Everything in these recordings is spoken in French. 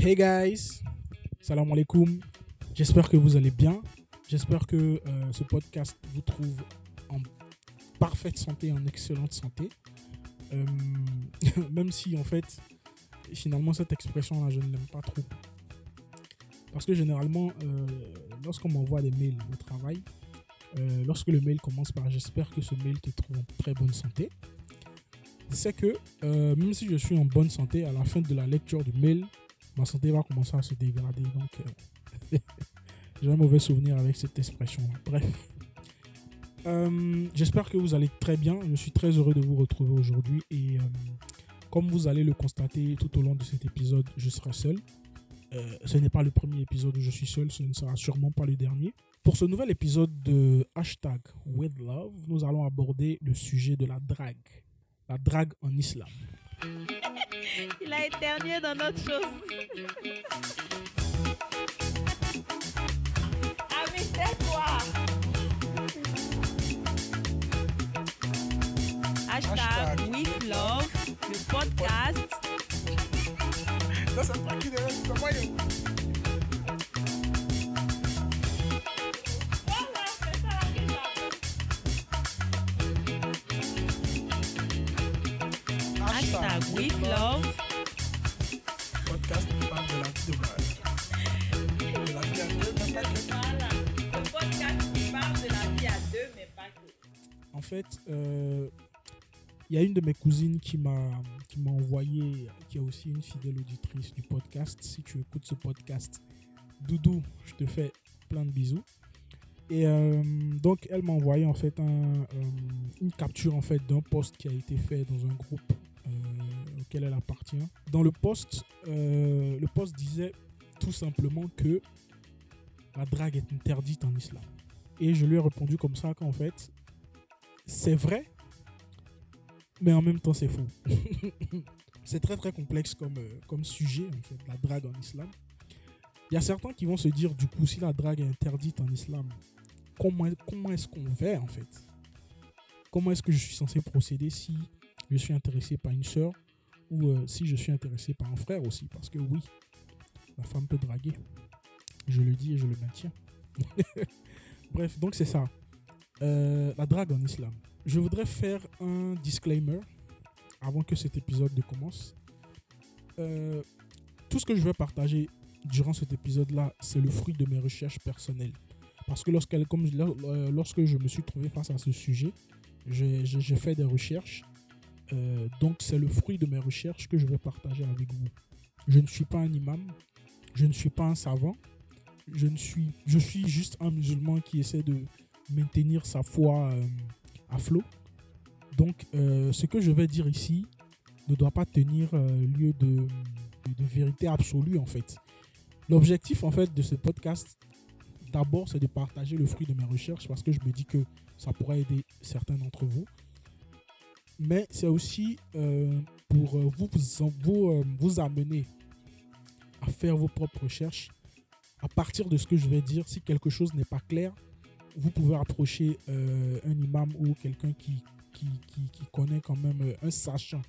Hey guys, salam alaikum. J'espère que vous allez bien. J'espère que euh, ce podcast vous trouve en parfaite santé, en excellente santé. Euh, même si en fait, finalement, cette expression-là, je ne l'aime pas trop. Parce que généralement, euh, lorsqu'on m'envoie des mails au travail, lorsque le mail commence par j'espère que ce mail te trouve en très bonne santé, c'est que même si je suis en bonne santé, à la fin de la lecture du mail, ma santé va commencer à se dégrader. Donc, euh, j'ai un mauvais souvenir avec cette expression. Bref. Euh, J'espère que vous allez très bien. Je suis très heureux de vous retrouver aujourd'hui. Et euh, comme vous allez le constater tout au long de cet épisode, je serai seul. Ce n'est pas le premier épisode où je suis seul, ce ne sera sûrement pas le dernier. Pour ce nouvel épisode de hashtag with love, nous allons aborder le sujet de la drague. La drague en islam. Il a éternué dans notre chose. ah mais c'est quoi Hashtag with love, le podcast. Non, c'est pas qui derrière, c'est moi, Hashtag with love, Podcast qui parle de la vie de Brad. De la vie à deux, même pas que- Voilà. Le podcast qui parle de la vie à deux, mais pas que. En fait, euh, il y a une de mes cousines qui m'a qui m'a envoyé, qui est aussi une fidèle auditrice du podcast. Si tu écoutes ce podcast, Doudou, je te fais plein de bisous. Et euh, donc, elle m'a envoyé en fait un, euh, une capture en fait d'un post qui a été fait dans un groupe auquel elle appartient. Dans le post, euh, le post disait tout simplement que la drague est interdite en islam. Et je lui ai répondu comme ça qu'en fait, c'est vrai, mais en même temps c'est faux. c'est très très complexe comme, euh, comme sujet, en fait, la drague en islam. Il y a certains qui vont se dire, du coup, si la drague est interdite en islam, comment, comment est-ce qu'on fait en fait? Comment est-ce que je suis censé procéder si je suis intéressé par une sœur ou euh, si je suis intéressé par un frère aussi Parce que oui, la femme peut draguer. Je le dis et je le maintiens. Bref, donc c'est ça. Euh, la drague en islam. Je voudrais faire un disclaimer avant que cet épisode ne commence. Euh, tout ce que je vais partager durant cet épisode-là, c'est le fruit de mes recherches personnelles. Parce que lorsqu'elle- comme lorsque je me suis trouvé face à ce sujet, j'ai fait des recherches. Euh, donc c'est le fruit de mes recherches que je vais partager avec vous. Je ne suis pas un imam, je ne suis pas un savant, je, ne suis, je suis juste un musulman qui essaie de maintenir sa foi euh, à flot. Donc, euh, ce que je vais dire ici ne doit pas tenir lieu de- de vérité absolue, en fait. L'objectif, en fait, de ce podcast, d'abord, c'est de partager le fruit de mes recherches parce que je me dis que ça pourrait aider certains d'entre vous. Mais c'est aussi euh, pour euh, vous, vous, euh, vous amener à faire vos propres recherches. À partir de ce que je vais dire, si quelque chose n'est pas clair, vous pouvez approcher un imam ou quelqu'un qui, qui, qui- connaît quand même un sachant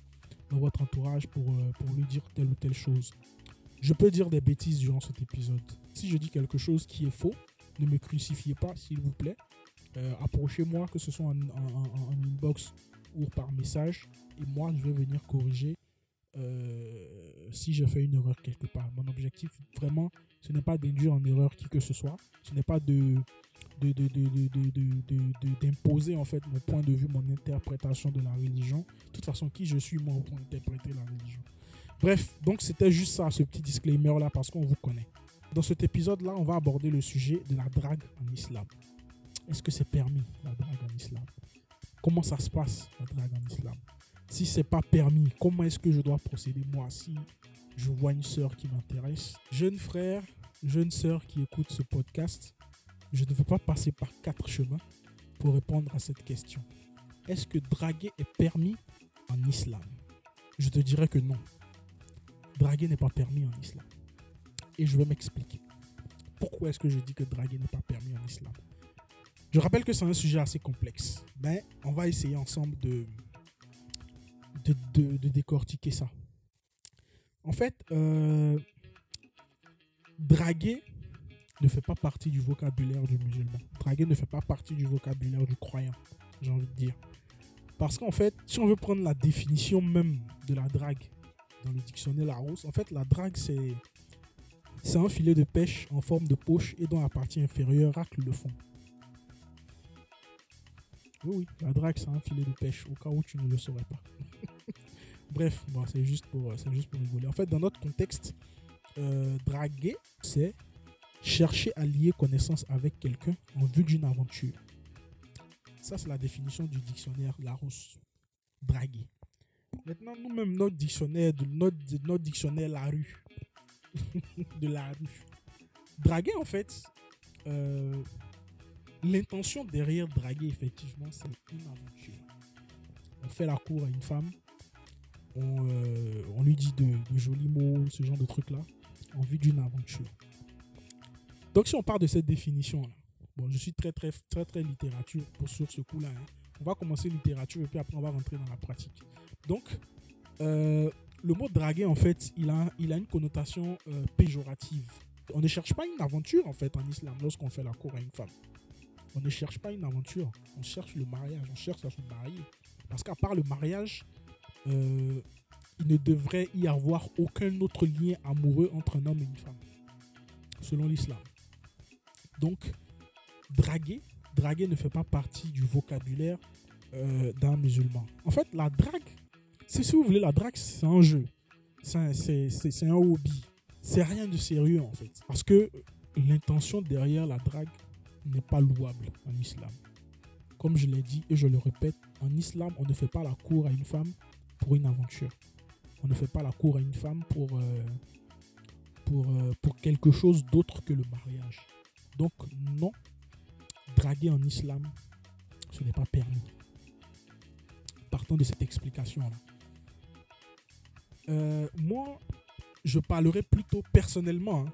dans votre entourage pour, pour lui dire telle ou telle chose. Je peux dire des bêtises durant cet épisode. Si je dis quelque chose qui est faux, ne me crucifiez pas, s'il vous plaît. Approchez-moi, que ce soit en, en- en- en inbox ou par message. Et moi, je vais venir corriger euh, si je fais une erreur quelque part. Mon objectif, vraiment, ce n'est pas d'induire en erreur qui que ce soit. Ce n'est pas de d'imposer en fait mon point de vue, mon interprétation de la religion. De toute façon, qui je suis moi pour interpréter la religion. Bref, donc c'était juste ça, ce petit disclaimer là, parce qu'on vous connaît. Dans cet épisode là, on va aborder le sujet de la drague en islam. Est-ce que c'est permis la drague en islam? Comment ça se passe la drague en islam? Si c'est pas permis, comment est-ce que je dois procéder? Moi si je vois une sœur qui m'intéresse Jeune frère, jeune sœur qui écoute ce podcast, je ne veux pas passer par quatre chemins pour répondre à cette question. Est-ce que draguer est permis en islam? Je te dirais que non. Draguer n'est pas permis en islam. Et je vais m'expliquer. Pourquoi est-ce que je dis que draguer n'est pas permis en islam? Je rappelle que c'est un sujet assez complexe, mais on va essayer ensemble de, décortiquer ça. En fait, euh, draguer ne fait pas partie du vocabulaire du musulman. Draguer ne fait pas partie du vocabulaire du croyant, j'ai envie de dire. Parce qu'en fait, si on veut prendre la définition même de la drague dans le dictionnaire Larousse, en fait, la drague, c'est c'est un filet de pêche en forme de poche et dont la partie inférieure racle le fond. Oui, oui, la drague, c'est un filet de pêche, au cas où tu ne le saurais pas. Bref, bon, c'est juste, pour, c'est juste pour rigoler. En fait, dans notre contexte, euh, draguer, c'est chercher à lier connaissance avec quelqu'un en vue d'une aventure. Ça, c'est la définition du dictionnaire Larousse. Draguer. Maintenant, nous-mêmes, notre dictionnaire, notre, notre dictionnaire La Rue, de la rue. Draguer, en fait, euh, l'intention derrière draguer, effectivement, c'est une aventure. On fait la cour à une femme, on, euh, on lui dit de, jolis mots, ce genre de trucs-là, en vue d'une aventure. Donc, si on part de cette définition-là, bon, je suis très, très, très, très littérature pour, sur ce coup-là. hein. On va commencer littérature et puis après, on va rentrer dans la pratique. Donc, euh, le mot draguer, en fait, il a, il a une connotation euh, péjorative. On ne cherche pas une aventure, en fait, en islam, lorsqu'on fait la cour à une femme. On ne cherche pas une aventure, on cherche le mariage, on cherche à se marier. Parce qu'à part le mariage, euh, il ne devrait y avoir aucun autre lien amoureux entre un homme et une femme, selon l'islam. Donc, draguer, draguer ne fait pas partie du vocabulaire euh, d'un musulman. En fait, la drague, c'est si vous voulez, la drague, c'est un jeu. C'est un, hobby. C'est rien de sérieux, en fait. Parce que l'intention derrière la drague n'est pas louable en islam. Comme je l'ai dit et je le répète, en islam, on ne fait pas la cour à une femme pour une aventure. On ne fait pas la cour à une femme pour, euh, pour, euh, pour quelque chose d'autre que le mariage. Donc, non, draguer en islam, ce n'est pas permis. Partant de cette explication-là. Euh, moi, je parlerai plutôt personnellement. hein.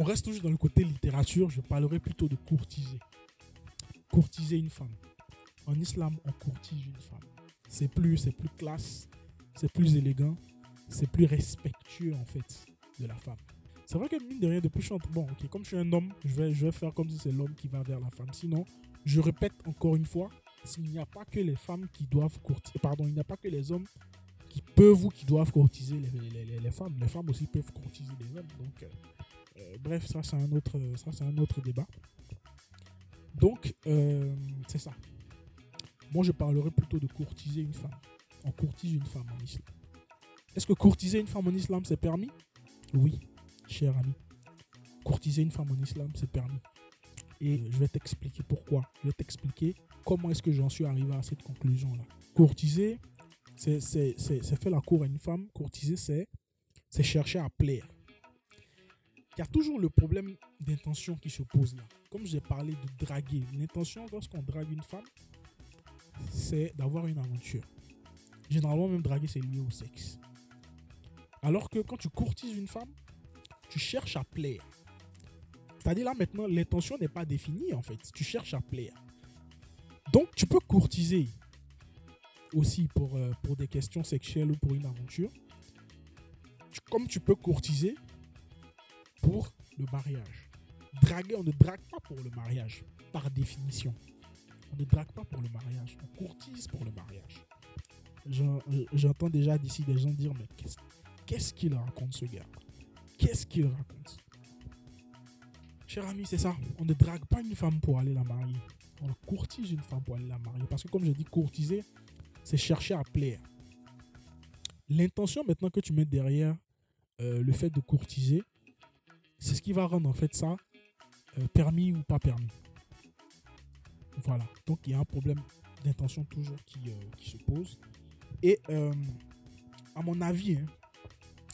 On reste toujours dans le côté littérature, je parlerai plutôt de courtiser. Courtiser une femme. En islam, on courtise une femme. C'est plus, classe, c'est plus élégant, c'est plus respectueux en fait de la femme. C'est vrai que mine de rien, depuis je Bon, ok, comme je suis un homme, je vais, je vais faire comme si c'est l'homme qui va vers la femme. Sinon, je répète encore une fois, s'il n'y a pas que les femmes qui doivent courtiser, pardon, il n'y a pas que les hommes qui peuvent ou qui doivent courtiser les, femmes. Les femmes aussi peuvent courtiser les hommes. Donc, euh, bref, ça c'est un autre, ça c'est un autre débat. Donc, euh, c'est ça. Moi, je parlerai plutôt de courtiser une femme. On courtise une femme en islam. Est-ce que courtiser une femme en islam, c'est permis? Oui, cher ami. Courtiser une femme en islam, c'est permis. Et je vais t'expliquer pourquoi. Je vais t'expliquer comment est-ce que j'en suis arrivé à cette conclusion-là. Courtiser, c'est faire la cour à une femme. Courtiser, c'est chercher à plaire. Il y a toujours le problème d'intention qui se pose là. Comme j'ai parlé de draguer, l'intention lorsqu'on drague une femme, c'est d'avoir une aventure. Généralement, même draguer, c'est lié au sexe. Alors que quand tu courtises une femme, tu cherches à plaire. C'est-à-dire là maintenant, l'intention n'est pas définie en fait. Tu cherches à plaire. Donc tu peux courtiser aussi pour, euh, pour des questions sexuelles ou pour une aventure. Tu- comme tu peux courtiser pour le mariage. Draguer, on ne drague pas pour le mariage, par définition. On ne drague pas pour le mariage, on courtise pour le mariage. J'en- J'entends déjà d'ici des gens dire, mais qu'est-ce qu'est-ce qu'il raconte ce gars? Qu'est-ce qu'il raconte? Cher ami, c'est ça. On ne drague pas une femme pour aller la marier. On courtise une femme pour aller la marier. Parce que comme je dis, courtiser, c'est chercher à plaire. L'intention maintenant que tu mets derrière euh, le fait de courtiser, c'est ce qui va rendre en fait ça euh, permis ou pas permis. Voilà. Donc il y a un problème d'intention toujours qui, euh, se pose. Et euh, à mon avis, hein,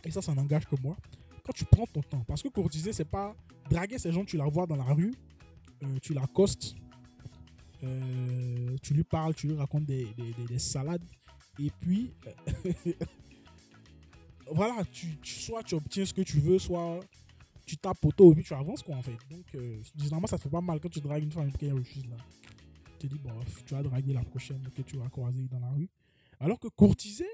et ça, ça n'engage que moi, quand tu prends ton temps, parce que courtiser, c'est pas draguer ces gens, tu la vois dans la rue, tu l'accostes, euh, tu lui parles, tu lui racontes des, des- des- des salades, et puis voilà, tu, tu- soit tu obtiens ce que tu veux, soit tu tapes auto et puis tu avances quoi en fait. Donc euh, généralement ça te fait pas mal quand tu dragues une femme et qu'elle refuse là. Tu te dis bon tu vas draguer la prochaine que tu vas croiser dans la rue. Alors que courtiser,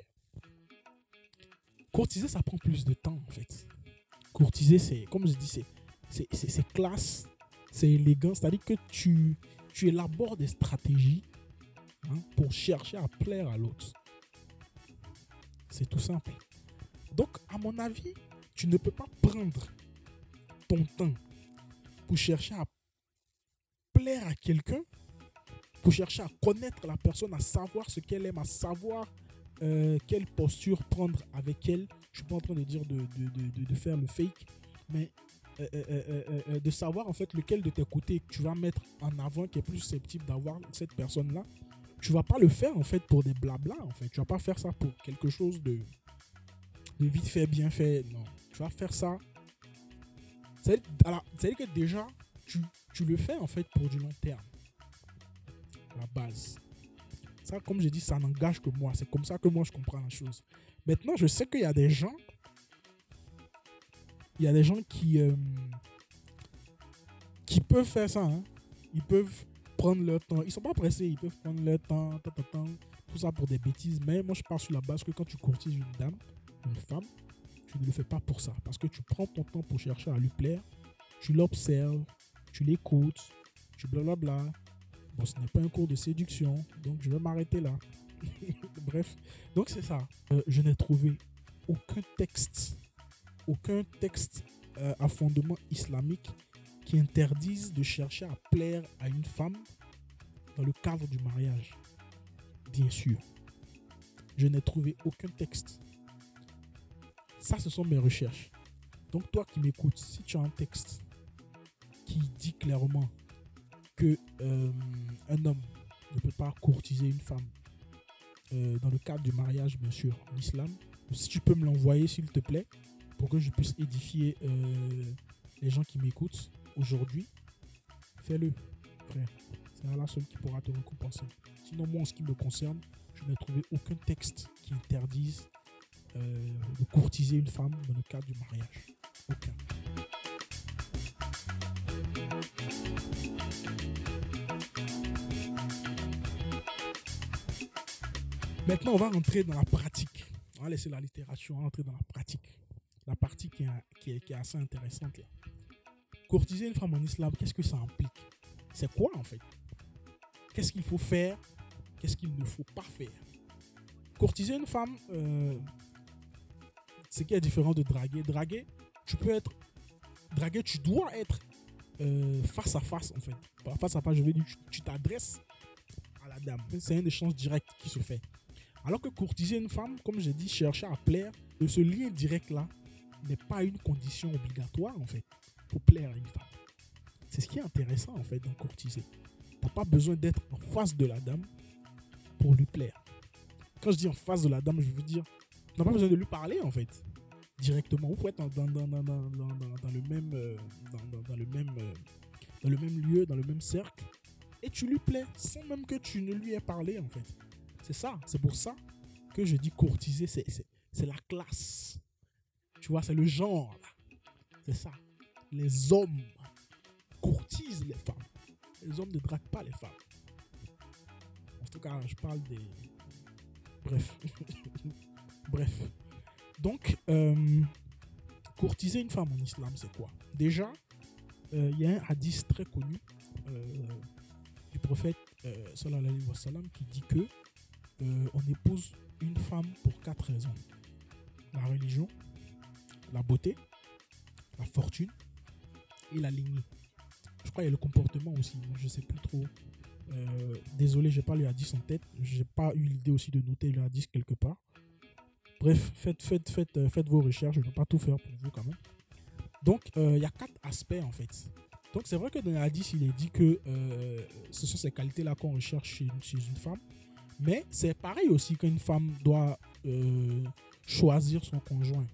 courtiser ça prend plus de temps en fait. Courtiser, c'est, comme je dis, c'est, c'est classe, c'est élégant. C'est-à-dire que tu, tu élabores des stratégies hein, pour chercher à plaire à l'autre. C'est tout simple. Donc, à mon avis, tu ne peux pas prendre ton temps pour chercher à plaire à quelqu'un, pour chercher à connaître la personne, à savoir ce qu'elle aime, à savoir euh, quelle posture prendre avec elle. Je suis pas en train de dire de, de, de- de- faire le fake, mais euh, euh, de savoir en fait lequel de tes côtés tu vas mettre en avant qui est plus susceptible d'avoir cette personne-là. Tu vas pas le faire en fait pour des blabla en fait. Tu vas pas faire ça pour quelque chose de, de vite fait, bien fait. Non. Tu vas faire ça. C'est-à-dire que déjà, tu, tu le fais en fait pour du long terme. La base. Ça, comme j'ai dit, ça n'engage que moi. C'est comme ça que moi je comprends la chose. Maintenant, je sais qu'il y a des gens. Il y a des gens qui. euh, qui peuvent faire ça. hein. Ils peuvent prendre leur temps. Ils sont pas pressés. Ils peuvent prendre leur temps. tout ça pour des bêtises. Mais moi, je pars sur la base que quand tu courtises une dame, une femme, tu ne le fais pas pour ça. Parce que tu prends ton temps pour chercher à lui plaire. Tu l'observes. Tu l'écoutes. Tu blablabla. Bon, ce n'est pas un cours de séduction. Donc, je vais m'arrêter là. Bref. Donc, c'est ça. Euh, je n'ai trouvé aucun texte. Aucun texte euh, à fondement islamique qui interdise de chercher à plaire à une femme dans le cadre du mariage. Bien sûr. Je n'ai trouvé aucun texte. Ça, ce sont mes recherches. Donc, toi qui m'écoutes, si tu as un texte qui dit clairement que euh, un homme ne peut pas courtiser une femme euh, dans le cadre du mariage, bien sûr, en islam, si tu peux me l'envoyer, s'il te plaît, pour que je puisse édifier euh, les gens qui m'écoutent aujourd'hui, fais-le, frère. C'est Allah seul qui pourra te récompenser. Sinon, moi, en ce qui me concerne, je n'ai trouvé aucun texte qui interdise de courtiser une femme dans le cadre du mariage. Aucun. Maintenant, on va rentrer dans la pratique. On va laisser la littérature, on va rentrer dans la pratique. La partie qui est assez intéressante là. Courtiser une femme en islam, qu'est-ce que ça implique? C'est quoi en fait? Qu'est-ce qu'il faut faire? Qu'est-ce qu'il ne faut pas faire? Courtiser une femme, euh, c'est qui est différent de draguer. Draguer, tu peux être. Draguer, tu dois être euh, face à face en fait. Pas face à face, je veux dire, tu- t'adresses à la dame. C'est un échange direct qui se fait. Alors que courtiser une femme, comme j'ai dit, chercher à plaire, de ce lien direct-là n'est pas une condition obligatoire, en fait, pour plaire à une femme. C'est ce qui est intéressant, en fait, dans courtiser. Tu n'as pas besoin d'être en face de la dame pour lui plaire. Quand je dis en face de la dame, je veux dire, n'as pas besoin de lui parler, en fait, directement. Vous pouvez être dans, dans, dans, dans, le même, euh, dans, le même, euh, dans le même lieu, dans le même cercle, et tu lui plais sans même que tu ne lui aies parlé, en fait. C'est ça. C'est pour ça que je dis courtiser, c'est, c'est, la classe. Tu vois, c'est le genre. C'est ça. Les hommes courtisent les femmes. Les hommes ne draguent pas les femmes. En tout cas, je parle des. Bref. Bref. Donc, euh, courtiser une femme en islam, c'est quoi? Déjà, euh, il y a un hadith très connu euh, du prophète sallallahu wa sallam, qui dit que on épouse une femme pour quatre raisons. La religion, la beauté, la fortune et la lignée. Je crois qu'il y a le comportement aussi. Je sais plus trop. Désolé, j'ai pas le hadith en tête. J'ai pas eu l'idée aussi de noter le hadith quelque part. Bref, faites, faites, faites, euh, faites vos recherches. Je ne vais pas tout faire pour vous quand même. Donc, euh, il y a quatre aspects en fait. Donc, c'est vrai que dans hadith, il est dit que euh, ce sont ces qualités-là qu'on recherche chez une- femme. Mais c'est pareil aussi qu'une femme doit choisir son conjoint.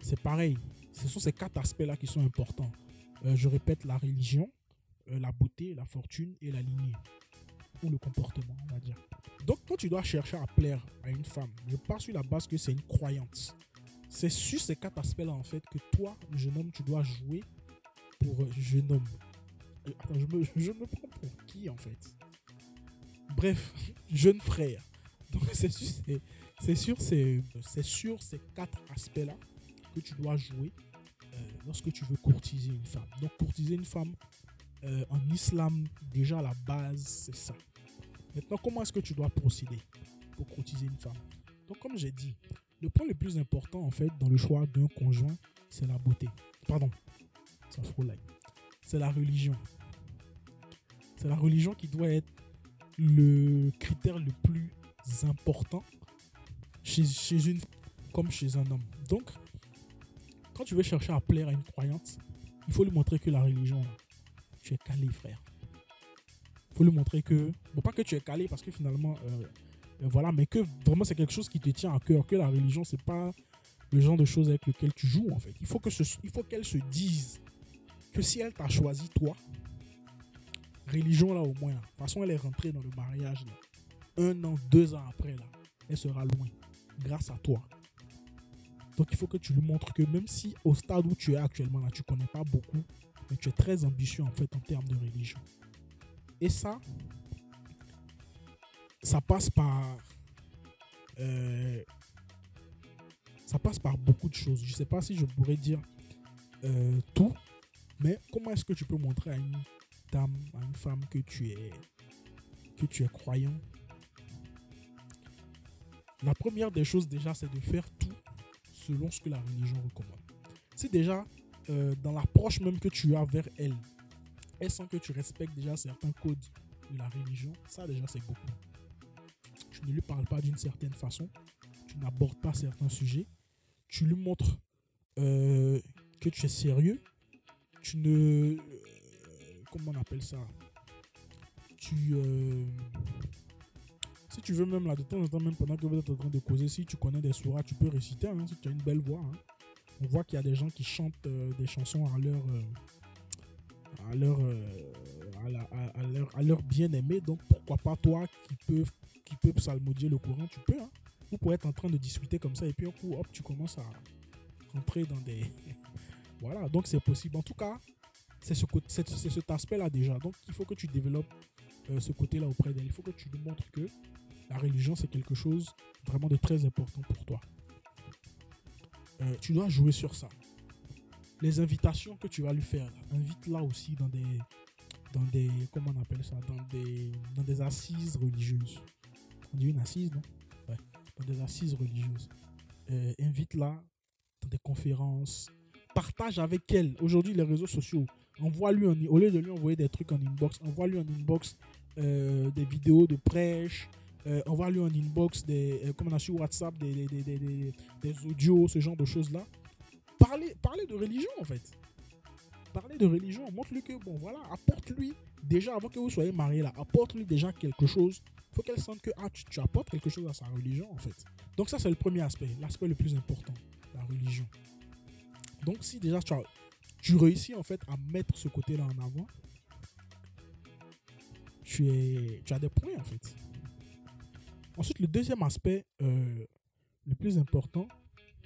C'est pareil. Ce sont ces quatre aspects-là qui sont importants. Je répète, la religion, la beauté, la fortune et la lignée. Ou le comportement, on va dire. Donc, quand tu dois chercher à plaire à une femme, je pars sur la base que c'est une croyance. C'est sur ces quatre aspects-là, en fait, que toi, jeune homme, tu dois jouer pour euh, jeune homme. Euh, Attends, je me, je me prends pour qui, en fait? Bref, jeune frère. Donc, c'est sur ces, c'est c'est ces quatre aspects-là que tu dois jouer euh, lorsque tu veux courtiser une femme. Donc, courtiser une femme en islam, déjà à la base, c'est ça. Maintenant, comment est-ce que tu dois procéder pour courtiser une femme? Donc, comme j'ai dit, le point le plus important, en fait, dans le choix d'un conjoint, c'est la beauté. Pardon, ça C'est la religion. C'est la religion qui doit être le critère le plus important chez, une comme chez un homme. Donc, quand tu veux chercher à plaire à une croyante, il faut lui montrer que la religion, tu es calé, frère. Faut lui montrer que, bon, pas que tu es calé parce que finalement, euh, euh, voilà, mais que vraiment c'est quelque chose qui te tient à cœur, que la religion, c'est pas le genre de choses avec lequel tu joues, en fait. Il faut qu'elle se dise que si elle t'a choisi, toi, religion, là, au moins, là, de toute façon, elle est rentrée dans le mariage, là, un an, deux ans après, là, elle sera loin, grâce à toi. Donc il faut que tu lui montres que même si au stade où tu es actuellement là, tu connais pas beaucoup, mais tu es très ambitieux en fait en termes de religion. Et ça, ça passe par euh, ça passe par beaucoup de choses. Je sais pas si je pourrais dire euh, tout, mais comment est-ce que tu peux montrer à une dame, à une femme que tu es que tu es croyant? La première des choses déjà, c'est de faire tout selon ce que la religion recommande. Si déjà, euh, dans l'approche même que tu as vers elle, elle sent que tu respectes déjà certains codes de la religion, ça déjà c'est beaucoup. Tu ne lui parles pas d'une certaine façon, tu n'abordes pas certains sujets, tu lui montres euh, que tu es sérieux, tu ne... euh, comment on appelle ça? Tu... euh, si tu veux même là, de temps en temps, même pendant que vous êtes en train de causer, si tu connais des sourates, tu peux réciter, hein, si tu as une belle voix. hein. On voit qu'il y a des gens qui chantent des chansons à leur, à leur, euh, leur, à leur bien-aimé. Donc pourquoi pas toi qui peux, qui psalmodier le Coran, tu peux. Hein. Vous pouvez être en train de discuter comme ça et puis un coup, hop, tu commences à rentrer dans des... voilà, donc c'est possible. En tout cas, c'est ce, c'est- c'est cet aspect-là déjà. Donc il faut que tu développes euh, ce côté-là auprès d'elle. Il faut que tu lui montres que la religion, c'est quelque chose vraiment de très important pour toi. Euh, tu dois jouer sur ça. Les invitations que tu vas lui faire, invite-la aussi dans des, dans des, comment on appelle ça, dans des, dans des assises religieuses. On dit une assise, non? Ouais, dans des assises religieuses. Euh, invite-la dans des conférences. Partage avec elle. Aujourd'hui, les réseaux sociaux, envoie-lui, en- au lieu de lui envoyer des trucs en inbox, envoie-lui en inbox euh, des vidéos de prêche, euh, envoie-lui en inbox des, comme on a sur WhatsApp, des, des- des- des audios, ce genre de choses-là. Parlez, parlez de religion en fait. Parlez de religion, montre-lui que, bon voilà, apporte-lui, déjà avant que vous soyez mariés là, apporte-lui déjà quelque chose. faut qu'elle sente que ah, tu, apportes quelque chose à sa religion en fait. Donc ça c'est le premier aspect, l'aspect le plus important, la religion. Donc si déjà tu, réussis en fait à mettre ce côté-là en avant, tu as des points en fait. Ensuite, le deuxième aspect, euh, le plus important,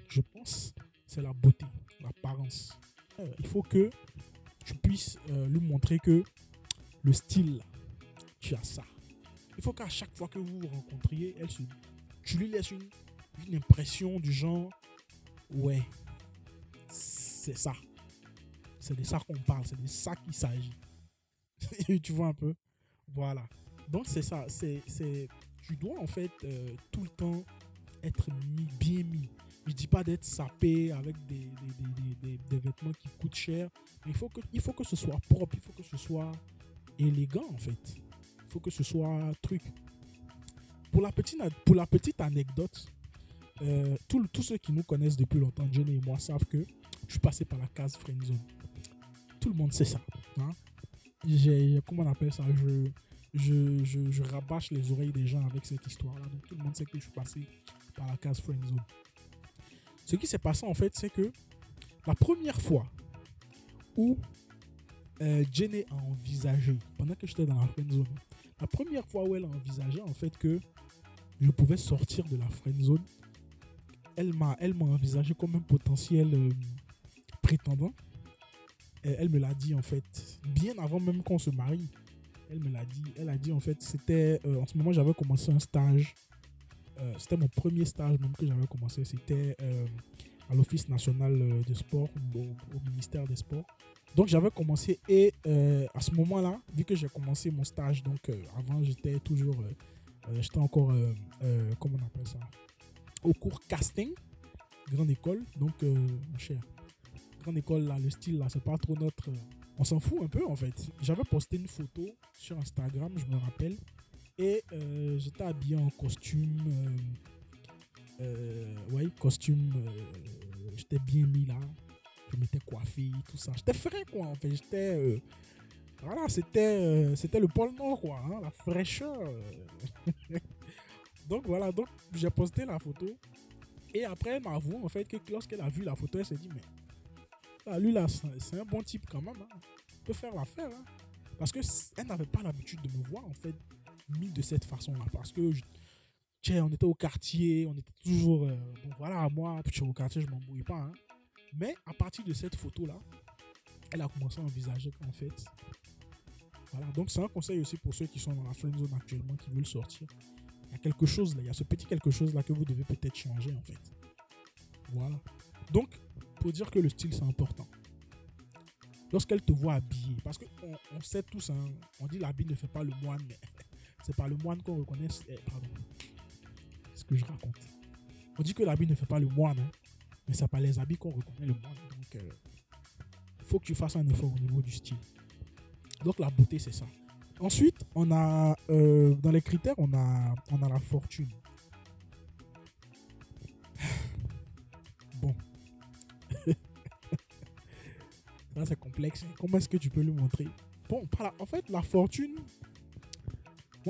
je pense, c'est la beauté, l'apparence. Il faut que tu puisses euh, lui montrer que le style, tu as ça. Il faut qu'à chaque fois que vous vous rencontriez, elle se, tu lui laisses une, une impression du genre, ouais, c'est ça. C'est de ça qu'on parle, c'est de ça qu'il s'agit. tu vois un peu? Voilà. Donc c'est ça, c'est, tu dois en fait euh, tout le temps être mis, bien mis. Je dis pas d'être sapé avec des, des, des- des- vêtements qui coûtent cher. Mais il faut, que, il faut que ce soit propre, il faut que ce soit élégant en fait. Il faut que ce soit truc. Pour la petite, pour la petite anecdote, euh, tous tous ceux qui nous connaissent depuis longtemps, Jenny et moi, savent que je suis passé par la case friendzone. Tout le monde sait ça. hein. J'ai, comment on appelle ça? Je, je, je, je rabâche les oreilles des gens avec cette histoire-là. Tout le monde sait que je suis passé par la case friendzone. Ce qui s'est passé en fait, c'est que la première fois où euh, Jenny a envisagé, pendant que j'étais dans la friendzone, la première fois où elle a envisagé en fait que je pouvais sortir de la friendzone, elle m'a, elle m'a envisagé comme un potentiel euh, prétendant. Elle me l'a dit en fait, bien avant même qu'on se marie. Elle me l'a dit. Elle a dit en fait, c'était euh, en ce moment j'avais commencé un stage. Euh, c'était mon premier stage même que j'avais commencé. C'était euh, à l'Office national euh, des sports, au, ministère des sports. Donc j'avais commencé et à ce moment-là, vu que j'ai commencé mon stage, donc avant j'étais toujours, j'étais encore, comment on appelle ça, au cours casting, grande école. Donc mon cher, grande école là, le style là, c'est pas trop notre, on s'en fout un peu en fait. J'avais posté une photo sur Instagram, je me rappelle, et euh, j'étais habillé en costume, euh, euh, ouais, costume, euh, j'étais bien mis là je m'étais coiffé, tout ça. J'étais frais, quoi, en fait. J'étais. voilà, c'était c'était le pôle Nord, quoi. hein, la fraîcheur. donc, voilà, donc j'ai posté la photo. Et après, elle m'a avoué, en fait, que lorsqu'elle a vu la photo, elle s'est dit, mais. ah, lui, là, c'est un bon type quand même. hein. Il peut faire l'affaire. hein. Parce que c- elle n'avait pas l'habitude de me voir, en fait, mis de cette façon-là. Parce que. tiens, on était au quartier, on était toujours. euh, bon, voilà, moi, je suis au quartier, je m'embrouille pas. hein. Mais à partir de cette photo-là, elle a commencé à envisager qu'en fait, voilà. Donc c'est un conseil aussi pour ceux qui sont dans la friend zone actuellement, qui veulent sortir. Il y a quelque chose là, il y a ce petit quelque chose là que vous devez peut-être changer en fait. Voilà. Donc, pour dire que le style c'est important. Lorsqu'elle te voit habillé, parce qu'on on sait tous, hein, on dit l'habit ne fait pas le moine, mais c'est pas le moine qu'on reconnaît. eh, pardon. Ce que je raconte. On dit que l'habit ne fait pas le moine, hein, mais c'est pas les habits qu'on reconnaît le moine. Donc, il faut que tu fasses un effort au niveau du style. Donc, la beauté, c'est ça. Ensuite, on a, euh, dans les critères, on a, on a la fortune. Bon. ça, c'est complexe. Comment est-ce que tu peux le montrer? Bon, par en fait, la fortune,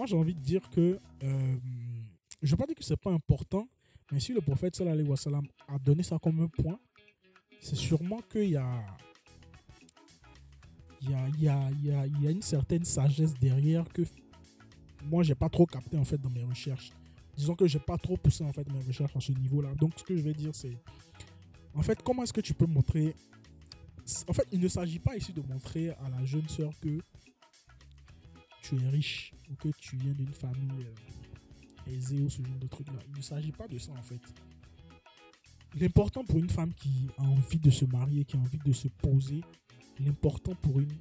moi, j'ai envie de dire que, euh, je ne pas dire que c'est pas important, mais si le prophète sallallahu alayhi wa sallam a donné ça comme un point, c'est sûrement qu'il y a, il y, a, y, a, y, y a une certaine sagesse derrière que moi, j'ai pas trop capté en fait dans mes recherches. Disons que j'ai pas trop poussé en fait mes recherches à ce niveau-là. Donc, ce que je vais dire, c'est en fait, comment est-ce que tu peux montrer. En fait, il ne s'agit pas ici de montrer à la jeune sœur que tu es riche que tu viens d'une famille euh, aisée ou ce genre de truc-là. Il ne s'agit pas de ça en fait. L'important pour une femme qui a envie de se marier, qui a envie de se poser, l'important pour une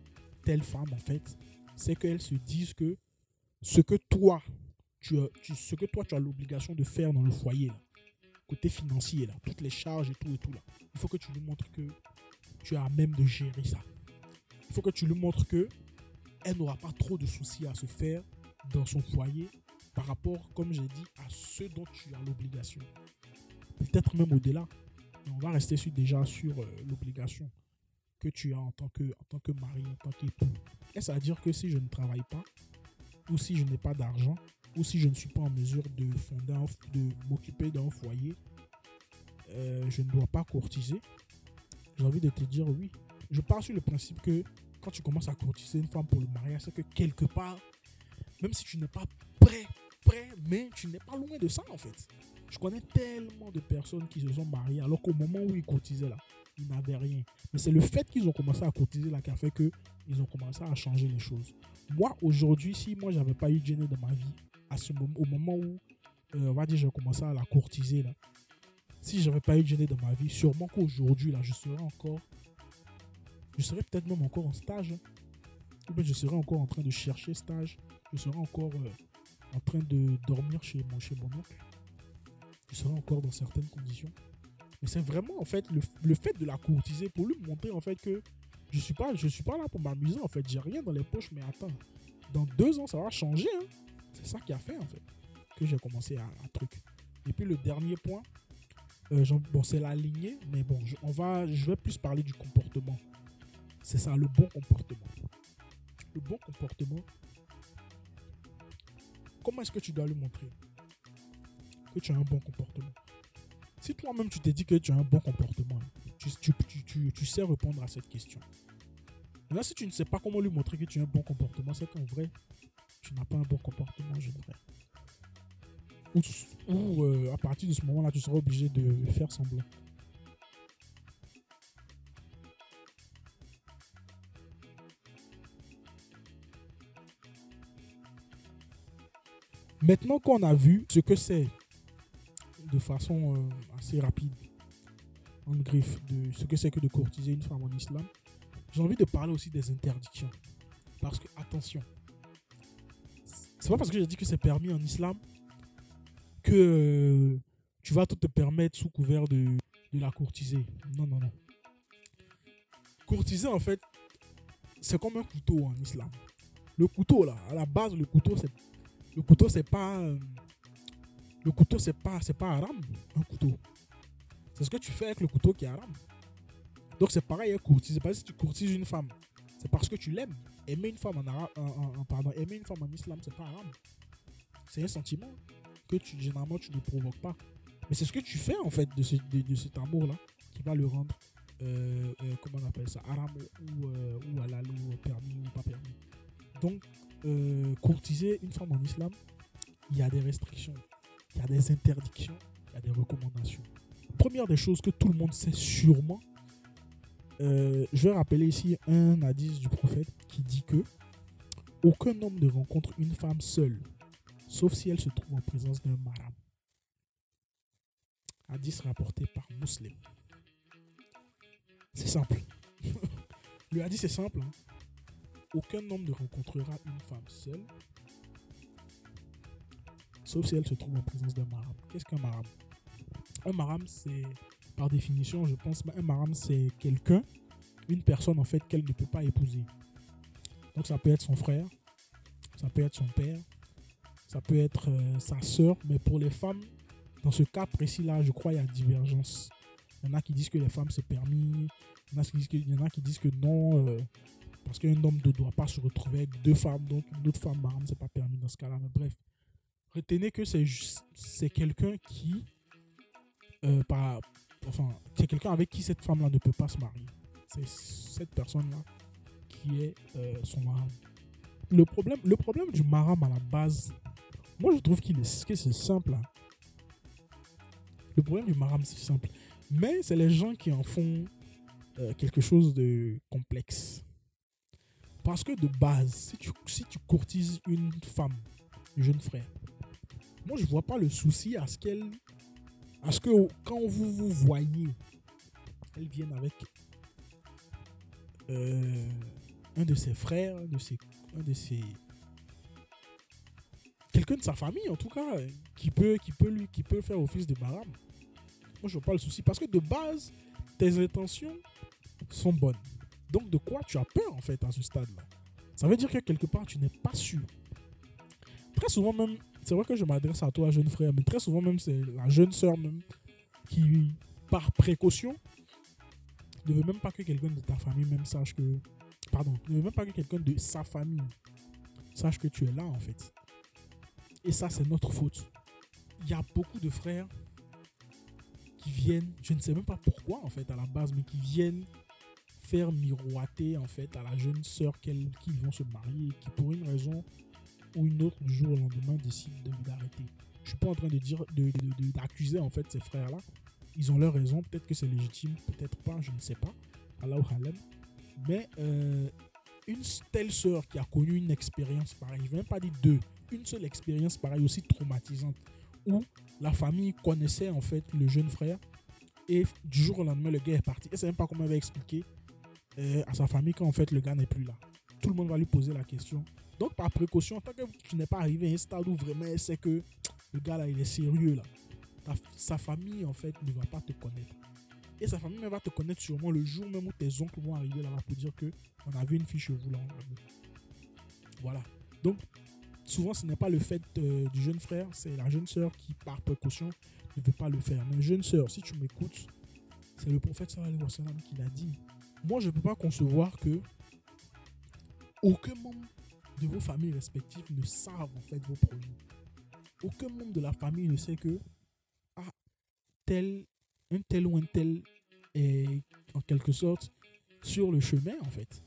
telle femme en fait, c'est qu'elle se dise que ce que toi, tu as, ce que toi tu as l'obligation de faire dans le foyer, là, côté financier, là, toutes les charges et tout et tout là, il faut que tu lui montres que tu es à même de gérer ça. Il faut que tu lui montres que elle n'aura pas trop de soucis à se faire dans son foyer par rapport, comme j'ai dit, à ce dont tu as l'obligation. Peut-être même au-delà. On va rester sur, déjà sur euh, l'obligation que tu as en tant que, en tant que mari, en tant qu'époux. Est-ce à dire que si je ne travaille pas, ou si je n'ai pas d'argent, ou si je ne suis pas en mesure de fonder, de m'occuper d'un foyer, euh, je ne dois pas courtiser J'ai envie de te dire oui. Je pars sur le principe que quand tu commences à courtiser une femme pour le mariage, c'est que quelque part, même si tu n'es pas prêt, prêt, mais tu n'es pas loin de ça en fait. Je connais tellement de personnes qui se sont mariées alors qu'au moment où ils cotisaient là, ils n'avaient rien. Mais c'est le fait qu'ils ont commencé à cotiser là qui a fait que ils ont commencé à changer les choses. Moi aujourd'hui, si moi j'avais pas eu Jenny dans ma vie, à ce moment, au moment où euh, on va dire j'ai commencé à la courtiser là, si j'avais pas eu Jenny dans ma vie, sûrement qu'aujourd'hui là, je serais encore, je serais peut-être même encore en stage, hein. ou bien je serais encore en train de chercher stage, je serais encore euh, en train de dormir chez mon, chez mon oncle. Je serais encore dans certaines conditions. Mais c'est vraiment en fait le, le fait de la courtiser pour lui montrer en fait que je suis suis pas là pour m'amuser en fait. J'ai rien dans les poches, mais attends, dans deux ans ça va changer. hein. C'est ça qui a fait en fait que j'ai commencé à, à truc. Et puis le dernier point, euh, bon c'est la lignée, mais bon on va je vais plus parler du comportement. C'est ça le bon comportement. Le bon comportement. Comment est-ce que tu dois le montrer que tu as un bon comportement? Si toi-même tu t'es dit que tu as un bon comportement, tu, sais répondre à cette question. Maintenant, si tu ne sais pas comment lui montrer que tu as un bon comportement, c'est qu'en vrai, tu n'as pas un bon comportement, je dirais. Ou, ou, euh, à partir de ce moment-là, tu seras obligé de faire semblant. Maintenant qu'on a vu ce que c'est de façon euh, assez rapide, en griffe de ce que c'est que de courtiser une femme en islam, j'ai envie de parler aussi des interdictions. Parce que, attention, c'est pas parce que j'ai dit que c'est permis en islam que euh, tu vas tout te permettre sous couvert de, de la courtiser. Non, non, non. Courtiser, en fait, c'est comme un couteau en islam. Le couteau, là, à la base, le couteau, c'est le couteau, c'est pas. le couteau, c'est pas, c'est pas haram, un couteau. C'est ce que tu fais avec le couteau qui est haram. Donc c'est pareil avec courtiser. Pas si tu courtises une femme, c'est parce que tu l'aimes. Aimer une femme en, arabe, en, pardon, aimer une femme en islam, c'est pas haram. C'est un sentiment que tu, généralement tu ne provoques pas. Mais c'est ce que tu fais en fait de, ce- de, de cet amour-là qui va le rendre, euh, euh, comment on appelle ça, haram ou, euh, ou halal ou permis ou pas permis. Donc, euh, courtiser une femme en islam, il y a des restrictions, il y a des interdictions, il y a des recommandations. Première des choses que tout le monde sait sûrement, euh, je vais rappeler ici un hadith du prophète qui dit que aucun homme ne rencontre une femme seule, sauf si elle se trouve en présence d'un maram. Hadith rapporté par Muslim. C'est simple. Le hadith est simple. hein. Aucun homme ne rencontrera une femme seule, sauf si elle se trouve en présence d'un maram. Qu'est-ce qu'un maram Un maram, c'est, par définition, je pense, un maram, c'est quelqu'un, une personne en fait qu'elle ne peut pas épouser. Donc ça peut être son frère, ça peut être son père, ça peut être euh, sa sœur, mais pour les femmes, dans ce cas précis-là, je crois qu'il y a divergence. Il y en a qui disent que les femmes c'est permis, il y en a qui disent que, il y en a qui disent que non, euh, parce qu'un homme ne doit pas se retrouver avec deux femmes, donc une autre femme maram, c'est pas permis dans ce cas-là. Mais bref, retenez que c'est quelqu'un qui, euh, enfin, c'est quelqu'un avec qui cette femme-là ne peut pas se marier. C'est cette personne-là qui est euh, son maram. Le problème, le problème du maram à la base, moi je trouve qu'il est, que c'est simple. hein. Le problème du maram, c'est simple. Mais c'est les gens qui en font euh, quelque chose de complexe. Parce que de base, si tu, si tu courtises une femme, un jeune frère, moi je vois pas le souci à ce qu'elle. À ce que quand vous vous voyez, elle vienne avec euh, un de ses frères, un de ses. Quelqu'un de sa famille en tout cas, euh, qui peut, qui peut lui, qui peut faire office de maram. Moi je vois pas le souci. Parce que de base, tes intentions sont bonnes. Donc de quoi tu as peur en fait à ce stade-là? Ça veut dire que quelque part tu n'es pas sûr. Très souvent même, c'est vrai que je m'adresse à toi jeune frère, mais très souvent même c'est la jeune sœur même qui, par précaution, ne veut même pas que quelqu'un de ta famille même sache que... Pardon, ne veut même pas que quelqu'un de sa famille sache que tu es là en fait. Et ça c'est notre faute. Il y a beaucoup de frères qui viennent, je ne sais même pas pourquoi en fait à la base, mais qui viennent faire miroiter en fait à la jeune sœur qu'ils vont se marier et qui pour une raison ou une autre du jour au lendemain décident de d'arrêter. Je suis pas en train de dire de- de- de- d'accuser en fait ces frères là. Ils ont leur raison, peut-être que c'est légitime, peut-être pas, je ne sais pas. Allah Halem. Mais euh, une telle sœur qui a connu une expérience pareille, je vais même pas dire deux, une seule expérience pareille aussi traumatisante où la famille connaissait en fait le jeune frère et du jour au lendemain le gars est parti. Et c'est même pas comment elle va expliquer euh, à sa famille quand en fait le gars n'est plus là. Tout le monde va lui poser la question. Donc par précaution, tant que tu n'es pas arrivé à un stade où vraiment elle sait que le gars là il est sérieux là, sa famille en fait ne va pas te connaître. Et sa famille elle va te connaître sûrement le jour même où tes oncles vont arriver là-bas pour dire que on a vu une fille chez vous là. Voilà. Donc souvent ce n'est pas le fait euh, du jeune frère, c'est la jeune sœur qui par précaution ne veut pas le faire. Mais jeune sœur, si tu m'écoutes, c'est le prophète sallallahu alayhi wa sallam qui l'a dit. Moi, je ne peux pas concevoir que aucun membre de vos familles respectives ne savent en fait vos projets. Aucun membre de la famille ne sait que ah, tel, un tel ou un tel est en quelque sorte sur le chemin en fait.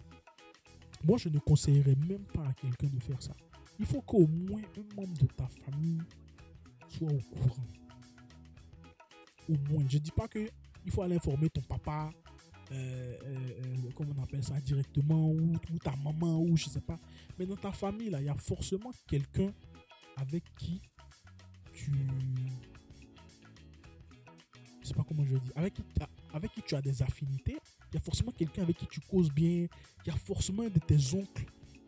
Moi, je ne conseillerais même pas à quelqu'un de faire ça. Il faut qu'au moins un membre de ta famille soit au courant. Au moins. Je ne dis pas que il faut aller informer ton papa, euh, euh, euh, comment on appelle ça, directement, ou, ta maman, ou je sais pas. Mais dans ta famille, là, il y a forcément quelqu'un avec qui tu. Je sais pas comment je dire. Avec qui, avec qui tu as des affinités. Il y a forcément quelqu'un avec qui tu causes bien. Il y a forcément un de tes oncles,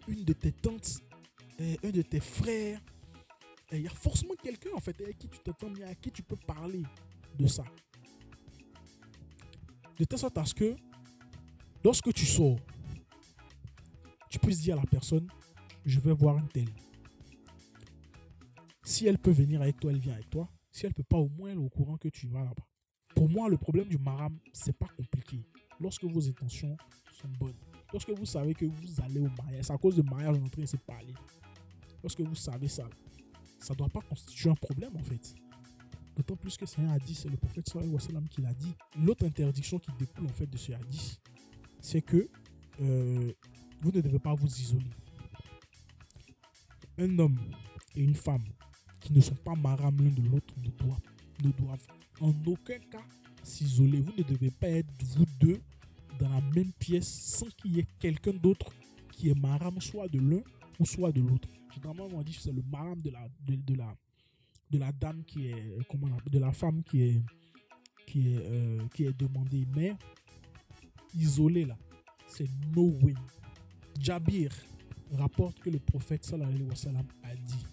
une de tes tantes, un de tes frères. Il y a forcément quelqu'un en fait avec qui tu t'entends bien, à qui tu peux parler de ça. De telle sorte à ce que lorsque tu sors, tu puisses dire à la personne, je vais voir un tel. Si elle peut venir avec toi, elle vient avec toi. Si elle peut pas, au moins elle est au courant que tu vas là-bas. Pour moi, le problème du maram, c'est pas compliqué. Lorsque vos intentions sont bonnes. Lorsque vous savez que vous allez au mariage, c'est à cause de mariage, on est en train se parler. Lorsque vous savez ça, ça ne doit pas constituer un problème en fait. D'autant plus que c'est un hadith, c'est le prophète sallallahu alayhi qui l'a dit. L'autre interdiction qui découle en fait de ce hadith, c'est que euh, vous ne devez pas vous isoler. Un homme et une femme qui ne sont pas maram l'un de l'autre ne doivent, ne doivent en aucun cas s'isoler. Vous ne devez pas être vous deux dans la même pièce sans qu'il y ait quelqu'un d'autre qui est maram soit de l'un ou soit de l'autre. Généralement, on dit que c'est le maram de la, de la, de la dame qui est, euh, comment de la femme qui est, qui est, euh, qui est demandée. Mais isolé là, c'est no win. Jabir rapporte que le prophète sallallahu alayhi wa a dit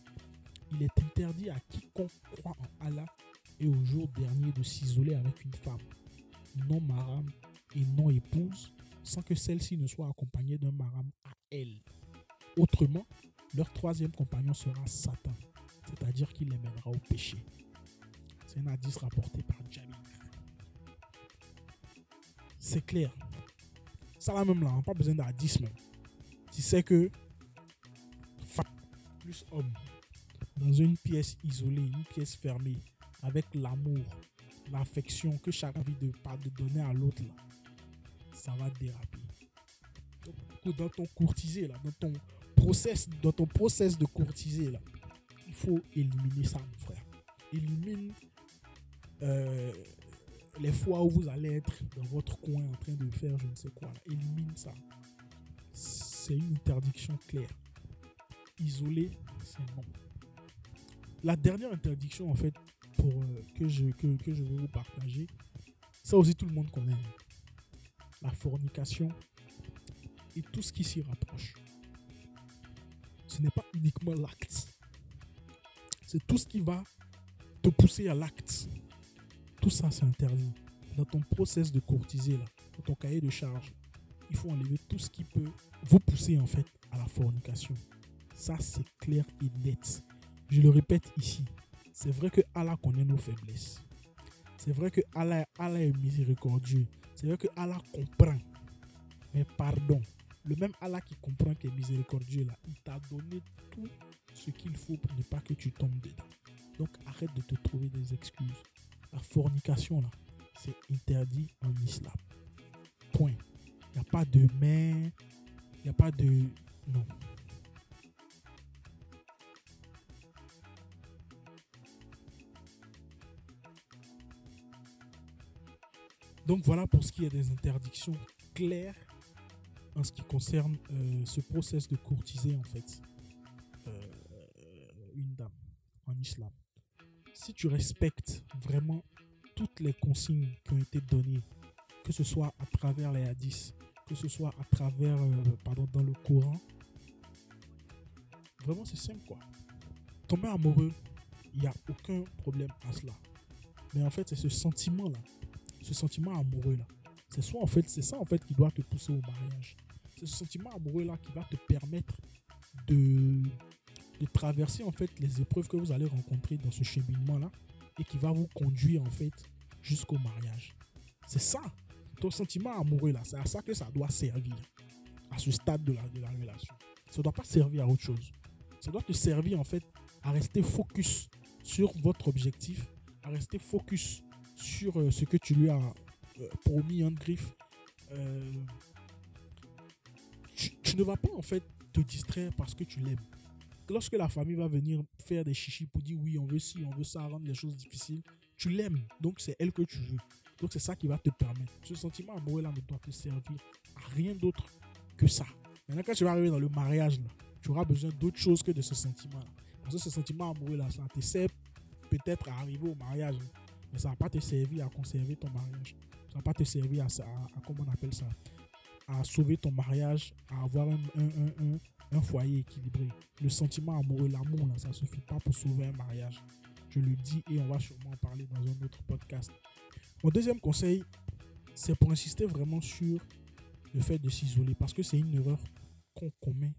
il est interdit à quiconque croit en Allah et au jour dernier de s'isoler avec une femme non maram et non épouse sans que celle-ci ne soit accompagnée d'un maram à elle. Autrement, leur troisième compagnon sera Satan, c'est-à-dire qu'il les mènera au péché. C'est un hadith rapporté par Jabir. C'est clair. Ça là même là, on n'a pas besoin d'hadith même. Tu sais que femme plus homme dans une pièce isolée, une pièce fermée, avec l'amour, l'affection que chacun envie de, de donner à l'autre, là, ça va déraper. Donc, dans ton courtisé, là, dans ton process, dans ton process de courtiser, là, faut éliminer ça, mon frère. Élimine euh, les fois où vous allez être dans votre coin en train de faire je ne sais quoi. Élimine ça. C'est une interdiction claire. Isoler, c'est non. La dernière interdiction, en fait, pour, euh, que, je, que, que je veux vous partager, ça aussi tout le monde connaît. La fornication et tout ce qui s'y rapproche. Ce n'est pas uniquement l'acte. C'est tout ce qui va te pousser à l'acte. Tout ça, c'est interdit. Dans ton process de courtiser, dans ton cahier de charge, il faut enlever tout ce qui peut vous pousser en fait à la fornication. Ça, c'est clair et net. Je le répète ici. C'est vrai que Allah connaît nos faiblesses. C'est vrai que Allah est miséricordieux. C'est vrai que Allah comprend. Mais pardon, le même Allah qui comprend qui est miséricordieux là, il t'a donné tout ce qu'il faut pour ne pas que tu tombes dedans. Donc arrête de te trouver des excuses. La fornication là, c'est interdit en islam. Point. Il n'y a pas de mais, il n'y a pas de... Non. Donc voilà pour ce qui est des interdictions claires en ce qui concerne euh, ce process de courtiser en fait euh, une dame en islam. Si tu respectes vraiment toutes les consignes qui ont été données, que ce soit à travers les hadiths, que ce soit à travers, euh, pardon, dans le Coran, vraiment c'est simple quoi. Tomber amoureux, il n'y a aucun problème à cela. Mais en fait, c'est ce sentiment-là, ce sentiment amoureux-là. C'est soit en fait, c'est ça en fait qui doit te pousser au mariage. C'est ce sentiment amoureux-là qui va te permettre de, traverser en fait les épreuves que vous allez rencontrer dans ce cheminement-là et qui va vous conduire en fait jusqu'au mariage. C'est ça, ton sentiment amoureux là, c'est à ça que ça doit servir à ce stade de la, de la relation. Ça ne doit pas servir à autre chose. Ça doit te servir en fait à rester focus sur votre objectif, à rester focus sur euh, ce que tu lui as promis en griffe. Euh, tu, ne vas pas en fait te distraire parce que tu l'aimes. Lorsque la famille va venir faire des chichis pour dire oui, on veut ci, on veut ça, rendre les choses difficiles, tu l'aimes. Donc c'est elle que tu veux. Donc c'est ça qui va te permettre. Ce sentiment amoureux là ne doit te servir à rien d'autre que ça. Maintenant, quand tu vas arriver dans le mariage, là, tu auras besoin d'autre chose que de ce sentiment-là. Parce que ce sentiment amoureux là, ça te sert peut-être à arriver au mariage, mais ça ne va pas te servir à conserver ton mariage. Ça va pas te servir à, comment on appelle ça, à sauver ton mariage, à avoir un foyer équilibré. Le sentiment amoureux, l'amour, là, ça suffit pas pour sauver un mariage. Je le dis et on va sûrement en parler dans un autre podcast. Mon deuxième conseil, c'est pour insister vraiment sur le fait de s'isoler parce que c'est une erreur qu'on commet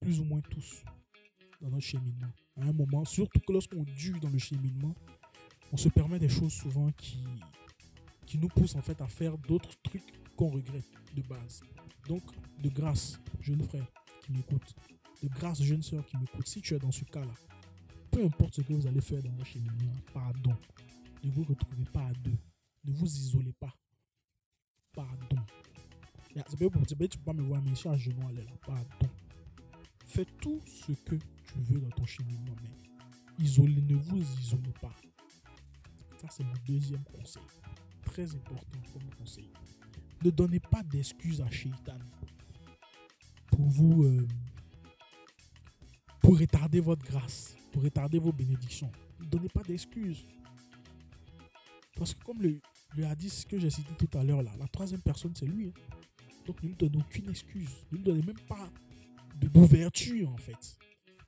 plus ou moins tous dans notre cheminement. À un moment, surtout que lorsqu'on dure dans le cheminement, on se permet des choses souvent qui, qui nous poussent en fait à faire d'autres trucs qu'on regrette de base. Donc, de grâce, jeune frère qui m'écoute, de grâce, jeune soeur qui m'écoute, si tu es dans ce cas-là, peu importe ce que vous allez faire dans votre cheminement, pardon. Ne vous retrouvez pas à deux. Ne vous isolez pas. Pardon. C'est pas pour- tu peux pas me voir, mais je suis à genoux, là. Pardon. Fais tout ce que tu veux dans ton cheminement, mais isolez, ne vous isolez pas. Ça, c'est mon deuxième conseil. Très important comme conseil. Ne donnez pas d'excuses à Shaitan pour vous. euh, pour retarder votre grâce, pour retarder vos bénédictions. Ne donnez pas d'excuses. Parce que, comme le, le hadith que j'ai cité tout à l'heure, là, la troisième personne, c'est lui. hein. Donc, ne lui donnez aucune excuse. Ne lui donnez même pas d'ouverture, en fait.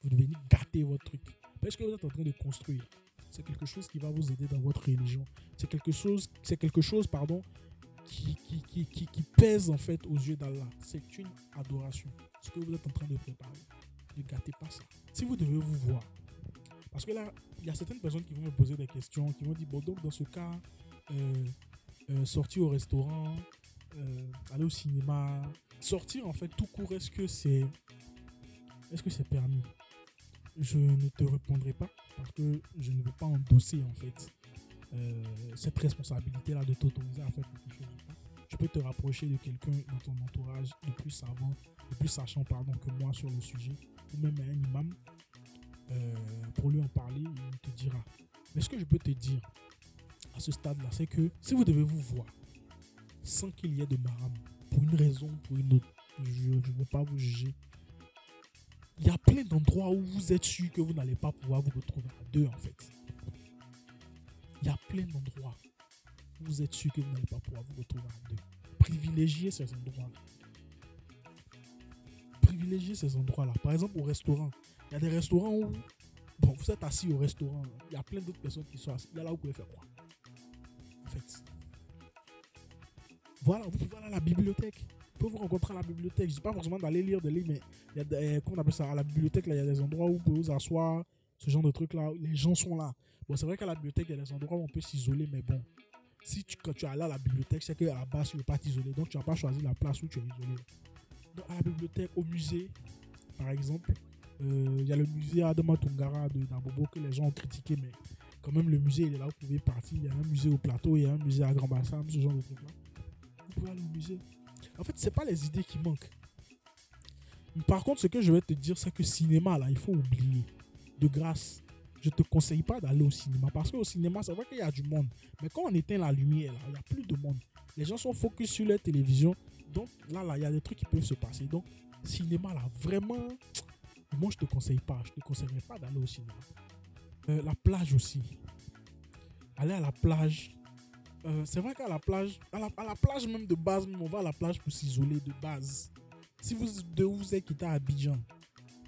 Vous devez gâter votre truc. Parce que vous êtes en train de construire? C'est quelque chose qui va vous aider dans votre religion. C'est quelque chose, c'est quelque chose, pardon, qui, qui, qui, qui, pèse en fait aux yeux d'Allah. C'est une adoration. Ce que vous êtes en train de préparer. Ne gâtez pas ça. Si vous devez vous voir, parce que là, il y a certaines personnes qui vont me poser des questions, qui vont dire, bon, donc dans ce cas, euh, euh, sortir au restaurant, euh, aller au cinéma, sortir en fait tout court, est-ce que c'est est-ce que c'est permis? Je ne te répondrai pas parce que je ne veux pas endosser en fait euh, cette responsabilité-là de t'autoriser à faire quelque chose ou. Tu peux te rapprocher de quelqu'un dans ton entourage de plus savant, de plus sachant pardon, que moi sur le sujet, ou même un imam, euh, pour lui en parler, il te dira. Mais ce que je peux te dire à ce stade-là, c'est que si vous devez vous voir sans qu'il y ait de maram, pour une raison, pour une autre, je ne veux pas vous juger. Il y a plein d'endroits où vous êtes sûr que vous n'allez pas pouvoir vous retrouver à deux, en fait. Il y a plein d'endroits où vous êtes sûr que vous n'allez pas pouvoir vous retrouver à deux. Privilégiez ces endroits-là. Privilégiez ces endroits-là. Par exemple, au restaurant. Il y a des restaurants où, bon, vous êtes assis au restaurant. Il y a plein d'autres personnes qui sont assises. Là où vous pouvez faire quoi? En fait. Voilà, vous pouvez aller la bibliothèque. Pouvez vous rencontrer à la bibliothèque. Je dis pas forcément d'aller lire des livres, mais il y a des, euh, comment on appelle ça, à la bibliothèque, là, il y a des endroits où vous pouvez vous asseoir, ce genre de trucs là. Les gens sont là. Bon, c'est vrai qu'à la bibliothèque, il y a des endroits où on peut s'isoler, mais bon, si tu, quand tu es allé à la bibliothèque, c'est qu'à la base, tu ne veux pas t'isoler. Donc, tu n'as pas choisi la place où tu es isolé. Donc, à la bibliothèque, au musée, par exemple, euh, il y a le musée Adama Tungara de Nabobo que les gens ont critiqué, mais quand même, le musée, il est là, vous pouvez partir. Il y a un musée au plateau, il y a un musée à Grand Bassam, ce genre de trucs là. Vous pouvez aller au musée. En fait, c'est pas les idées qui manquent. Par contre, ce que je vais te dire, c'est que cinéma, là, il faut oublier. De grâce, je te conseille pas d'aller au cinéma. Parce qu'au cinéma, c'est vrai qu'il y a du monde. Mais quand on éteint la lumière, là, il n'y a plus de monde. Les gens sont focus sur leur télévision. Donc là, là, il y a des trucs qui peuvent se passer. Donc, cinéma, là, vraiment, moi, je te conseille pas. Je te conseillerais pas d'aller au cinéma. Euh, la plage aussi. Aller à la plage. Euh, c'est vrai qu'à la plage, à la, plage même de base, on va à la plage pour s'isoler de base. Si vous de vous êtes quitté à Abidjan,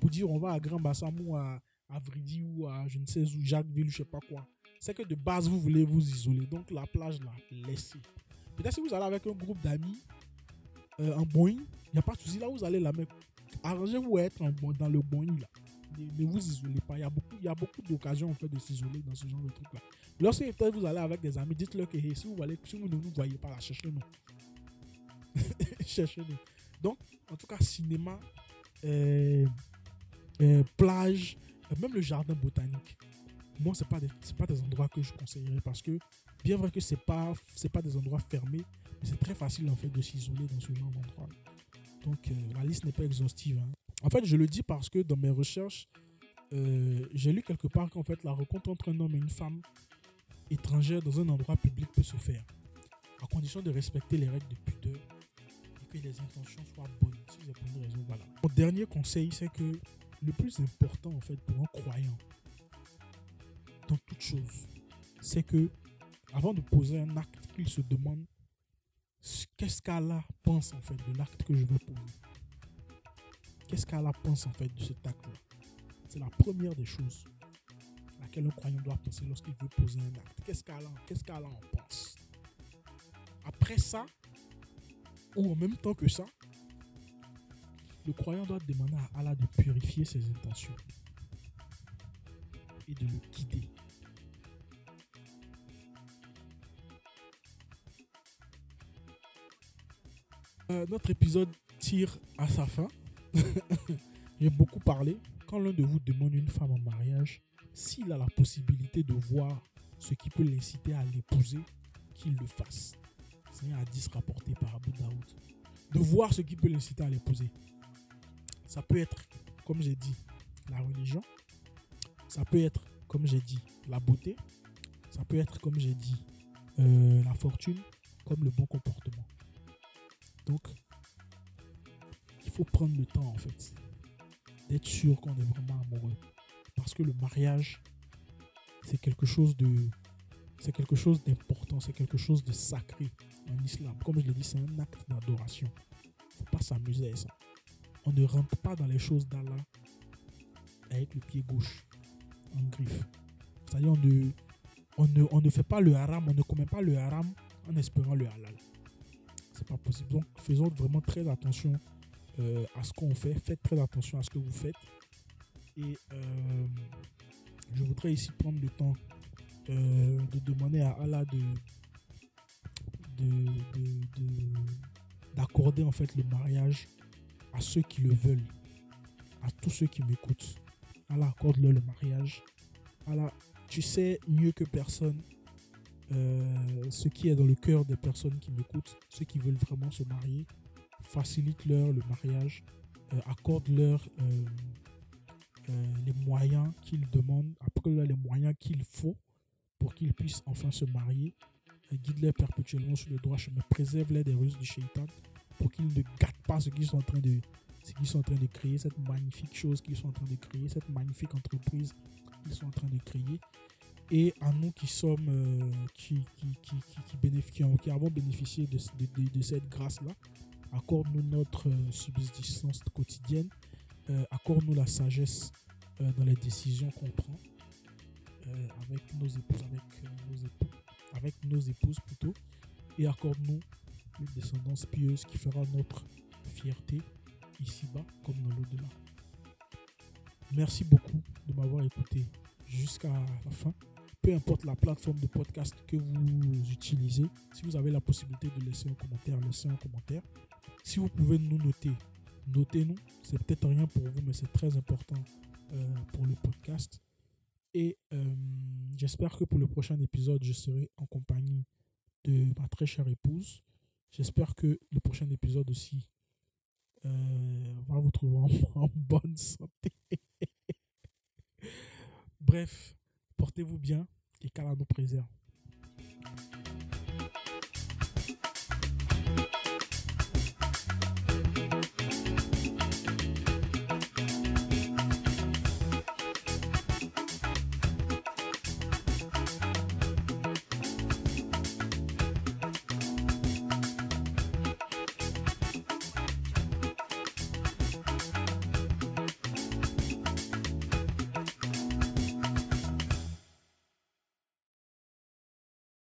pour dire on va à Grand Bassam ou à, à Vridi ou à je ne sais où, Jacquesville je sais pas quoi, c'est que de base vous voulez vous isoler. Donc la plage là, laissez. Peut-être si vous allez avec un groupe d'amis euh, en Boeing, il n'y a pas de souci. Là, vous allez la mettre. Arrangez-vous à être dans le Boeing là. Ne, vous isolez pas. Il y a beaucoup, beaucoup d'occasions en fait de s'isoler dans ce genre de truc là. Lorsque peut-être vous allez avec des amis, dites-leur que hey, si, vous allez, si vous ne nous voyez pas cherchez-nous. cherchez-nous. Donc, en tout cas, cinéma, euh, euh, plage, euh, même le jardin botanique. Moi, ce n'est pas, des- c'est pas des endroits que je conseillerais parce que, bien vrai que ce n'est pas, c'est pas des endroits fermés, mais c'est très facile en fait de s'isoler dans ce genre d'endroit. Donc, la liste n'est pas exhaustive. hein. En fait, je le dis parce que dans mes recherches, euh, j'ai lu quelque part qu'en fait, la rencontre entre un homme et une femme étrangère dans un endroit public peut se faire, à condition de respecter les règles de pudeur et que les intentions soient bonnes. Mon dernier conseil, c'est que le plus important en fait pour un croyant dans toute chose, c'est que avant de poser un acte qu'il se demande ce- qu'est-ce qu'Allah pense en fait de l'acte que je veux poser. Qu'est-ce qu'Allah pense en fait de cet acte-là C'est la première des choses à laquelle un croyant doit penser lorsqu'il veut poser un acte. Qu'est-ce qu'Allah qu'est-ce qu'Allah en pense? Après ça, ou en même temps que ça, le croyant doit demander à Allah de purifier ses intentions et de le guider. Euh, notre épisode tire à sa fin. J'ai beaucoup parlé. Quand l'un de vous demande une femme en mariage, s'il a la possibilité de voir ce qui peut l'inciter à l'épouser, qu'il le fasse. C'est un hadith rapporté par Abu Daoud. De voir ce qui peut l'inciter à l'épouser. Ça peut être, comme j'ai dit, la religion. Ça peut être, comme j'ai dit, la beauté. Ça peut être, comme j'ai dit, euh, la fortune, comme le bon comportement. Donc, faut prendre le temps, en fait, d'être sûr qu'on est vraiment amoureux. Parce que le mariage, c'est quelque chose de. C'est quelque chose d'important, c'est quelque chose de sacré en islam. Comme je l'ai dit, c'est un acte d'adoration. faut pas s'amuser à ça. On ne rentre pas dans les choses d'Allah avec le pied gauche en griffe. C'est-à-dire, on ne, on, ne, on ne fait pas le haram, on ne commet pas le haram en espérant le halal. C'est pas possible. Donc, faisons vraiment très attention euh, à ce qu'on fait. Faites très attention à ce que vous faites. Et euh, je voudrais ici prendre le temps euh, de demander à Allah de de- de- de- d'accorder en fait le mariage à ceux qui le veulent, à tous ceux qui m'écoutent. Allah accorde-leur le mariage. Allah, tu sais mieux que personne ce qui est dans le cœur des personnes qui m'écoutent, ceux qui veulent vraiment se marier. Facilite-leur le mariage, euh, accorde-leur euh, euh, les moyens qu'ils demandent, accorde-leur les moyens qu'il faut pour qu'ils puissent enfin se marier. Guide-les perpétuellement sur le droit chemin, préserve-les des ruses du shaitan pour qu'ils ne gâtent pas ce qu'ils sont en train de ce qu'ils sont en train de créer, cette magnifique chose qu'ils sont en train de créer, cette magnifique entreprise qu'ils sont en train de créer. Et à nous qui sommes, qui, qui, qui, qui, avons bénéficié de cette grâce-là, accorde-nous notre euh, subsistance quotidienne, euh, accorde-nous la sagesse euh, dans les décisions qu'on prend avec nos épouses, avec nos époux, avec nos épouses plutôt, et accorde-nous une descendance pieuse qui fera notre fierté ici-bas comme dans l'au-delà. Merci beaucoup de m'avoir écouté jusqu'à la fin. Peu importe la plateforme de podcast que vous utilisez, si vous avez la possibilité de laisser un commentaire, laissez un commentaire. Si vous pouvez nous noter, notez-nous. C'est peut-être rien pour vous, mais c'est très important euh, pour le podcast. Et euh, j'espère que pour le prochain épisode, je serai en compagnie de ma très chère épouse. J'espère que le prochain épisode aussi euh, va vous trouver en, en bonne santé. Bref, portez-vous bien et qu'Allah nous préserve.